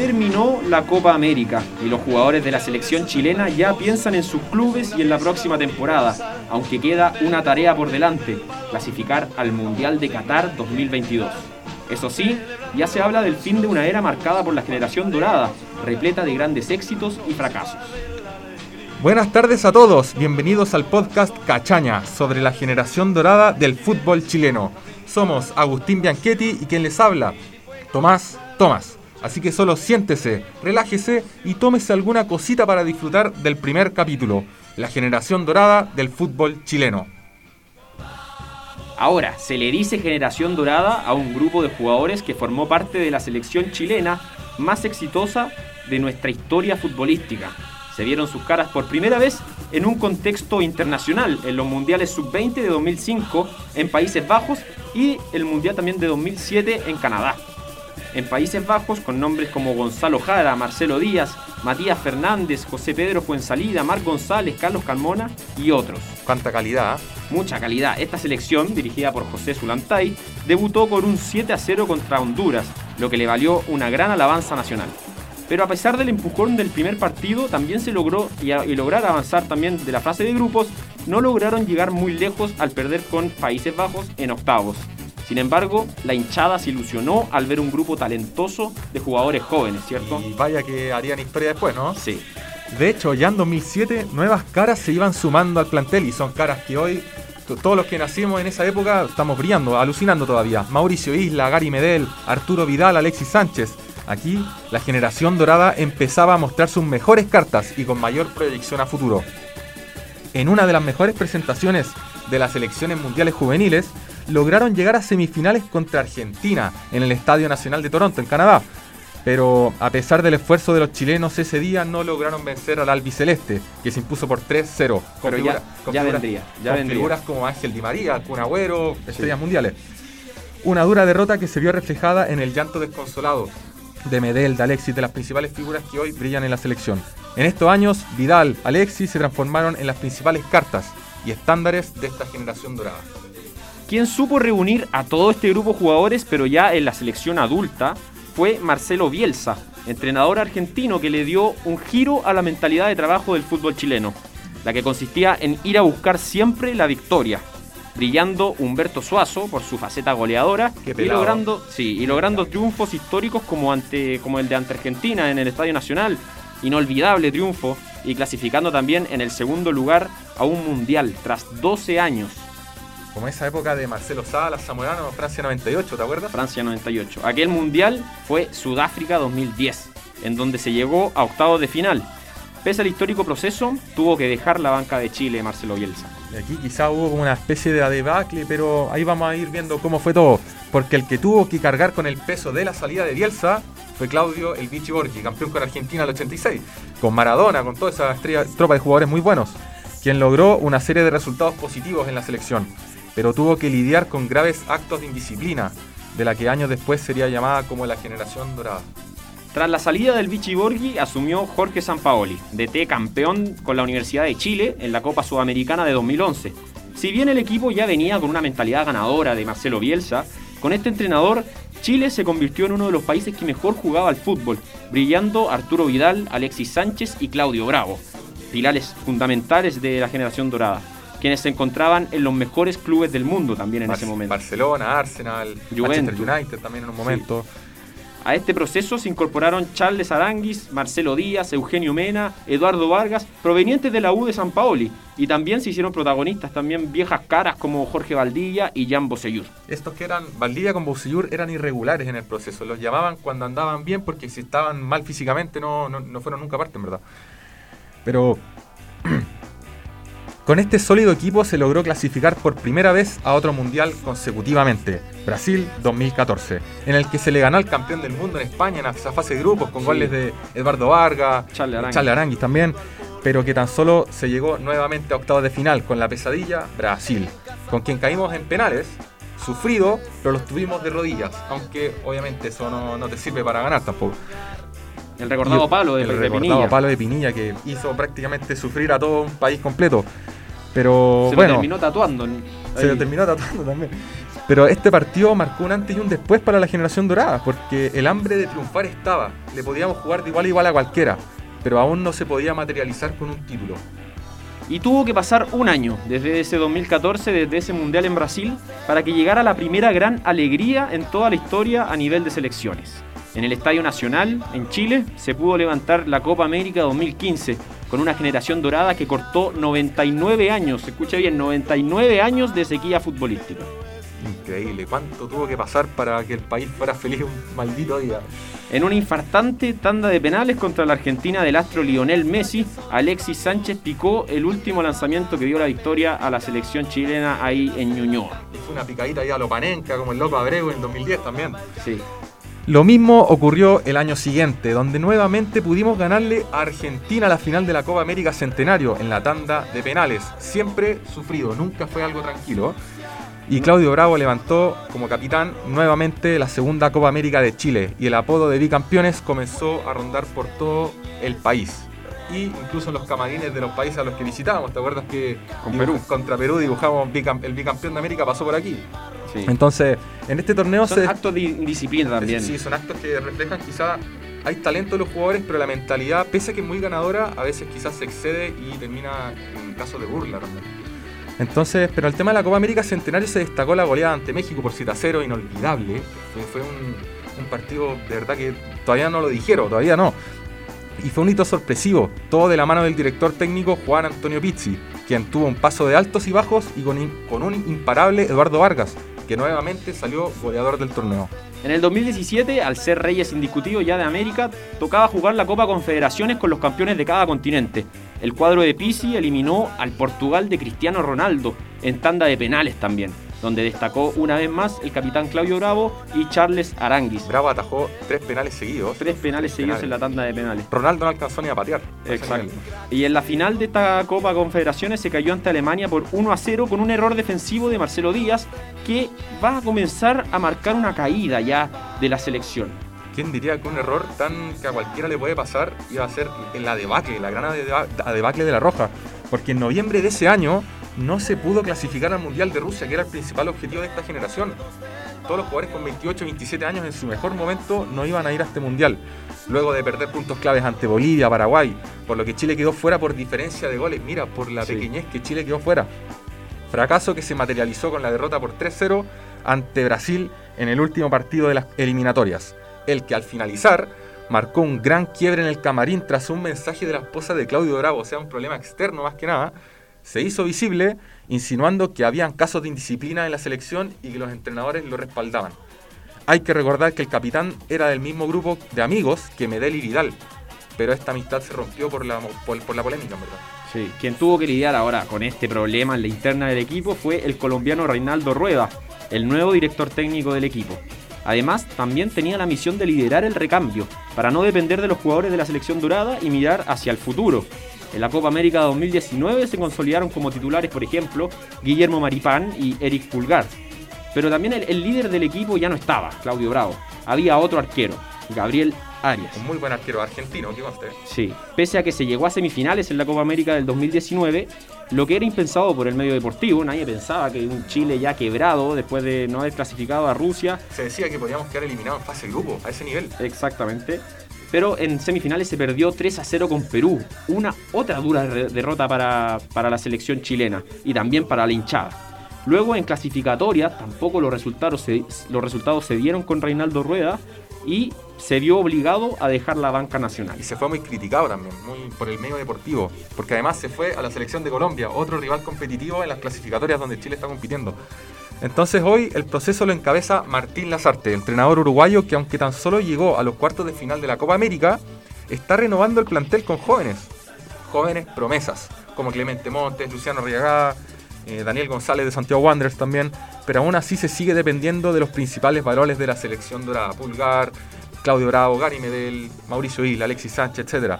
Terminó la Copa América y los jugadores de la selección chilena ya piensan en sus clubes y en la próxima temporada, aunque queda una tarea por delante, clasificar al Mundial de Qatar 2022. Eso sí, ya se habla del fin de una era marcada por la generación dorada, repleta de grandes éxitos y fracasos. Buenas tardes a todos, bienvenidos al podcast Cachaña sobre la generación dorada del fútbol chileno. Somos Agustín Bianchetti y quien les habla, Tomás Tomás. Así que solo siéntese, relájese y tómese alguna cosita para disfrutar del primer capítulo, la generación dorada del fútbol chileno. Ahora, se le dice generación dorada a un grupo de jugadores que formó parte de la selección chilena más exitosa de nuestra historia futbolística. Se vieron sus caras por primera vez en un contexto internacional, en los Mundiales Sub-20 de 2005 en Países Bajos y el Mundial también de 2007 en Canadá en Países Bajos con nombres como Gonzalo Jara, Marcelo Díaz, Matías Fernández, José Pedro Fuensalida, Marc González, Carlos Calmona y otros. Cuánta calidad. ¿eh? Mucha calidad. Esta selección, dirigida por José Zulantay, debutó con un 7 a 0 contra Honduras, lo que le valió una gran alabanza nacional. Pero a pesar del empujón del primer partido, también se logró y, y lograr avanzar también de la fase de grupos, no lograron llegar muy lejos al perder con Países Bajos en octavos. Sin embargo, la hinchada se ilusionó al ver un grupo talentoso de jugadores jóvenes, ¿cierto? Y vaya que harían historia después, ¿no? Sí. De hecho, ya en 2007 nuevas caras se iban sumando al plantel y son caras que hoy todos los que nacimos en esa época estamos brillando, alucinando todavía. Mauricio Isla, Gary Medel, Arturo Vidal, Alexis Sánchez. Aquí la generación dorada empezaba a mostrar sus mejores cartas y con mayor proyección a futuro. En una de las mejores presentaciones de las selecciones mundiales juveniles, lograron llegar a semifinales contra Argentina en el Estadio Nacional de Toronto, en Canadá. Pero a pesar del esfuerzo de los chilenos ese día no lograron vencer al albiceleste, que se impuso por 3-0. Pero ya, ya vendría, ya con figuras como Ángel Di María, Kun Agüero, estrellas mundiales. Una dura derrota que se vio reflejada en el llanto desconsolado de Medel, de Alexis, de las principales figuras que hoy brillan en la selección. En estos años, Vidal, Alexis se transformaron en las principales cartas y estándares de esta generación dorada. Quien supo reunir a todo este grupo de jugadores, pero ya en la selección adulta, fue Marcelo Bielsa, entrenador argentino que le dio un giro a la mentalidad de trabajo del fútbol chileno, la que consistía en ir a buscar siempre la victoria, brillando Humberto Suazo por su faceta goleadora y logrando, sí, y logrando triunfos históricos como, ante, como el de ante Argentina en el Estadio Nacional, inolvidable triunfo, y clasificando también en el segundo lugar a un mundial tras 12 años como esa época de Marcelo Salas, Zamorano, Francia 98, ¿te acuerdas? Francia 98. Aquel mundial fue Sudáfrica 2010, en donde se llegó a octavos de final. Pese al histórico proceso, tuvo que dejar la banca de Chile Marcelo Bielsa. Aquí quizá hubo como una especie de debacle, pero ahí vamos a ir viendo cómo fue todo. Porque el que tuvo que cargar con el peso de la salida de Bielsa fue Claudio El Vichy Borghi, campeón con Argentina el 86, con Maradona, con toda esa tropa de jugadores muy buenos, quien logró una serie de resultados positivos en la selección pero tuvo que lidiar con graves actos de indisciplina, de la que años después sería llamada como la generación dorada. Tras la salida del Vichy Borghi, asumió Jorge Sampaoli, DT campeón con la Universidad de Chile en la Copa Sudamericana de 2011. Si bien el equipo ya venía con una mentalidad ganadora de Marcelo Bielsa, con este entrenador Chile se convirtió en uno de los países que mejor jugaba al fútbol, brillando Arturo Vidal, Alexis Sánchez y Claudio Bravo, pilares fundamentales de la generación dorada quienes se encontraban en los mejores clubes del mundo también en ese momento. Barcelona, Arsenal, Manchester United también en un momento. A este proceso se incorporaron Charles Aranguis, Marcelo Díaz, Eugenio Mena, Eduardo Vargas, provenientes de la U de San Paoli, y también se hicieron protagonistas también viejas caras como Jorge Valdilla y Jan Bosellur. Estos que eran, Valdilla con Bosellur eran irregulares en el proceso, los llamaban cuando andaban bien porque si estaban mal físicamente no, no, no fueron nunca parte, en verdad. Pero Con este sólido equipo se logró clasificar por primera vez a otro mundial consecutivamente, Brasil 2014, en el que se le ganó al campeón del mundo en España en esa fase de grupos con goles de Eduardo Vargas, Charles Aranguis también, pero que tan solo se llegó nuevamente a octavos de final con la pesadilla Brasil, con quien caímos en penales, sufrido, pero los tuvimos de rodillas, aunque obviamente eso no, te sirve para ganar tampoco. El recordado palo de, el recordado palo de Pinilla que hizo prácticamente sufrir a todo un país completo. Pero Se bueno, terminó tatuando. se lo terminó tratando también. Pero este partido marcó un antes y un después para la generación dorada, porque el hambre de triunfar estaba. Le podíamos jugar de igual a igual a cualquiera, pero aún no se podía materializar con un título. Y tuvo que pasar un año, desde ese 2014, desde ese Mundial en Brasil, para que llegara la primera gran alegría en toda la historia a nivel de selecciones. En el Estadio Nacional, en Chile, se pudo levantar la Copa América 2015, con una generación dorada que cortó 99 años, se escucha bien, 99 años de sequía futbolística. Increíble, cuánto tuvo que pasar para que el país fuera feliz un maldito día. En una infartante tanda de penales contra la Argentina del astro Lionel Messi, Alexis Sánchez picó el último lanzamiento que dio la victoria a la selección chilena ahí en Ñuñoa. Y fue una picadita ahí a lo panenca, como el loco Abreu en 2010 también. Sí. Lo mismo ocurrió el año siguiente, donde nuevamente pudimos ganarle a Argentina la final de la Copa América Centenario en la tanda de penales. Siempre sufrido, nunca fue algo tranquilo. Y Claudio Bravo levantó como capitán nuevamente la segunda Copa América de Chile y el apodo de bicampeones comenzó a rondar por todo el país. Y incluso en los camarines de los países a los que visitábamos, ¿te acuerdas que Con Perú. contra Perú dibujamos bicam- el bicampeón de América pasó por aquí? sí. Entonces, en este torneo Son se actos de indisciplina también. Sí, son actos que reflejan quizá hay talento de los jugadores, pero la mentalidad, pese a que es muy ganadora, a veces quizás se excede y termina en caso de burla también. Entonces, pero el tema de la Copa América Centenario se destacó la goleada ante México por 7 a 0, inolvidable. Fue, fue un, un partido de verdad que todavía no lo dijeron, todavía no. Y fue un hito sorpresivo, todo de la mano del director técnico Juan Antonio Pizzi, quien tuvo un paso de altos y bajos y con, un imparable Eduardo Vargas, que nuevamente salió goleador del torneo. En el 2017, al ser reyes indiscutidos ya de América, tocaba jugar la Copa Confederaciones con los campeones de cada continente. El cuadro de Pisi eliminó al Portugal de Cristiano Ronaldo en tanda de penales también, donde destacó una vez más el capitán Claudio Bravo y Charles Aranguis. Bravo atajó tres penales seguidos. Tres penales seguidos penales. en la tanda de penales. Ronaldo no alcanzó ni a patear. Exacto. Y en la final de esta Copa Confederaciones se cayó ante Alemania por 1 a 0 con un error defensivo de Marcelo Díaz que va a comenzar a marcar una caída ya de la selección. ¿Quién diría que un error tan que a cualquiera le puede pasar iba a ser en la debacle, la gran debacle de la Roja? Porque en noviembre de ese año no se pudo clasificar al Mundial de Rusia, que era el principal objetivo de esta generación. Todos los jugadores con 28, 27 años en su mejor momento no iban a ir a este Mundial. Luego de perder puntos claves ante Bolivia, Paraguay, por lo que Chile quedó fuera por diferencia de goles. Mira, por la Sí. pequeñez que Chile quedó fuera. Fracaso que se materializó con la derrota por 3-0 ante Brasil en el último partido de las eliminatorias. El que al finalizar marcó un gran quiebre en el camarín tras un mensaje de la esposa de Claudio Bravo, o sea, un problema externo más que nada, se hizo visible insinuando que habían casos de indisciplina en la selección y que los entrenadores lo respaldaban. Hay que recordar que el capitán era del mismo grupo de amigos que Medel y Vidal, pero esta amistad se rompió por la, por, por la polémica, en verdad. Sí. Quien tuvo que lidiar ahora con este problema en la interna del equipo fue el colombiano Reinaldo Rueda, el nuevo director técnico del equipo. Además, también tenía la misión de liderar el recambio, para no depender de los jugadores de la selección dorada y mirar hacia el futuro. En la Copa América 2019 se consolidaron como titulares, por ejemplo, Guillermo Maripán y Eric Pulgar. Pero también el, el líder del equipo ya no estaba, Claudio Bravo. Había otro arquero, Gabriel Arias. Un muy buen arquero argentino, que conste. Sí, pese a que se llegó a semifinales en la Copa América del 2019, lo que era impensado por el medio deportivo, nadie pensaba que un Chile ya quebrado después de no haber clasificado a Rusia, Se decía que podíamos quedar eliminados en fase de grupo, a ese nivel. exactamente, pero en semifinales se perdió 3 a 0 con Perú, una otra dura derrota para, para la selección chilena y también para la hinchada. Luego en clasificatoria tampoco los resultados se, los resultados se dieron con Reinaldo Rueda y se vio obligado a dejar la banca nacional. Y se fue muy criticado también, muy por el medio deportivo, porque además se fue a la selección de Colombia, otro rival competitivo en las clasificatorias donde Chile está compitiendo. Entonces hoy el proceso lo encabeza Martín Lazarte, entrenador uruguayo que aunque tan solo llegó a los cuartos de final de la Copa América, está renovando el plantel con jóvenes, jóvenes promesas, como Clemente Montes, Luciano Arriagada, eh, Daniel González de Santiago Wanderers también, pero aún así se sigue dependiendo de los principales varones de la selección dorada, Pulgar, Claudio Bravo, Gary Medel, Mauricio Isla, Alexis Sánchez, etc.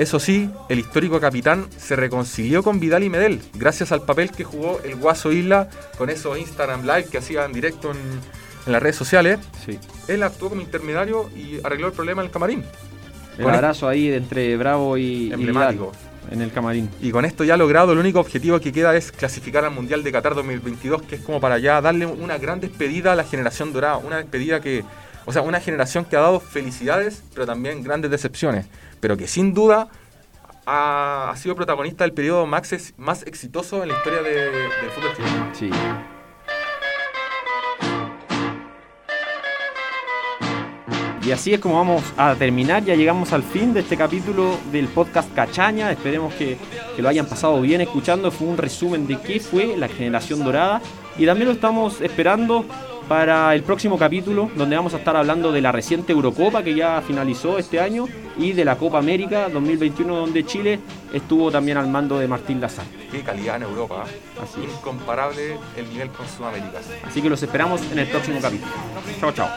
Eso sí, el histórico capitán se reconcilió con Vidal y Medel, gracias al papel que jugó el Guaso Isla con esos Instagram Live que hacía en directo en, en las redes sociales. Sí. Él actuó como intermediario y arregló el problema en el camarín. El Con abrazo ahí entre Bravo y, Emblemático. En el camarín. Y con esto ya logrado, el único objetivo que queda es clasificar al Mundial de Qatar 2022, que es como para ya darle una gran despedida a la generación dorada, una despedida que, o sea, una generación que ha dado felicidades, pero también grandes decepciones, pero que sin duda ha, sido protagonista del periodo más, exitoso en la historia de, del fútbol chileno. Sí. Y así es como vamos a terminar, ya llegamos al fin de este capítulo del podcast Cachaña, esperemos que, lo hayan pasado bien escuchando, fue un resumen de qué fue la generación dorada y también lo estamos esperando para el próximo capítulo, donde vamos a estar hablando de la reciente Eurocopa que ya finalizó este año y de la Copa América 2021, donde Chile estuvo también al mando de Martín Lazar. Qué calidad en Europa, ¿eh? Así incomparable el nivel con Sudamérica. Así que los esperamos en el próximo capítulo. Chao, chao.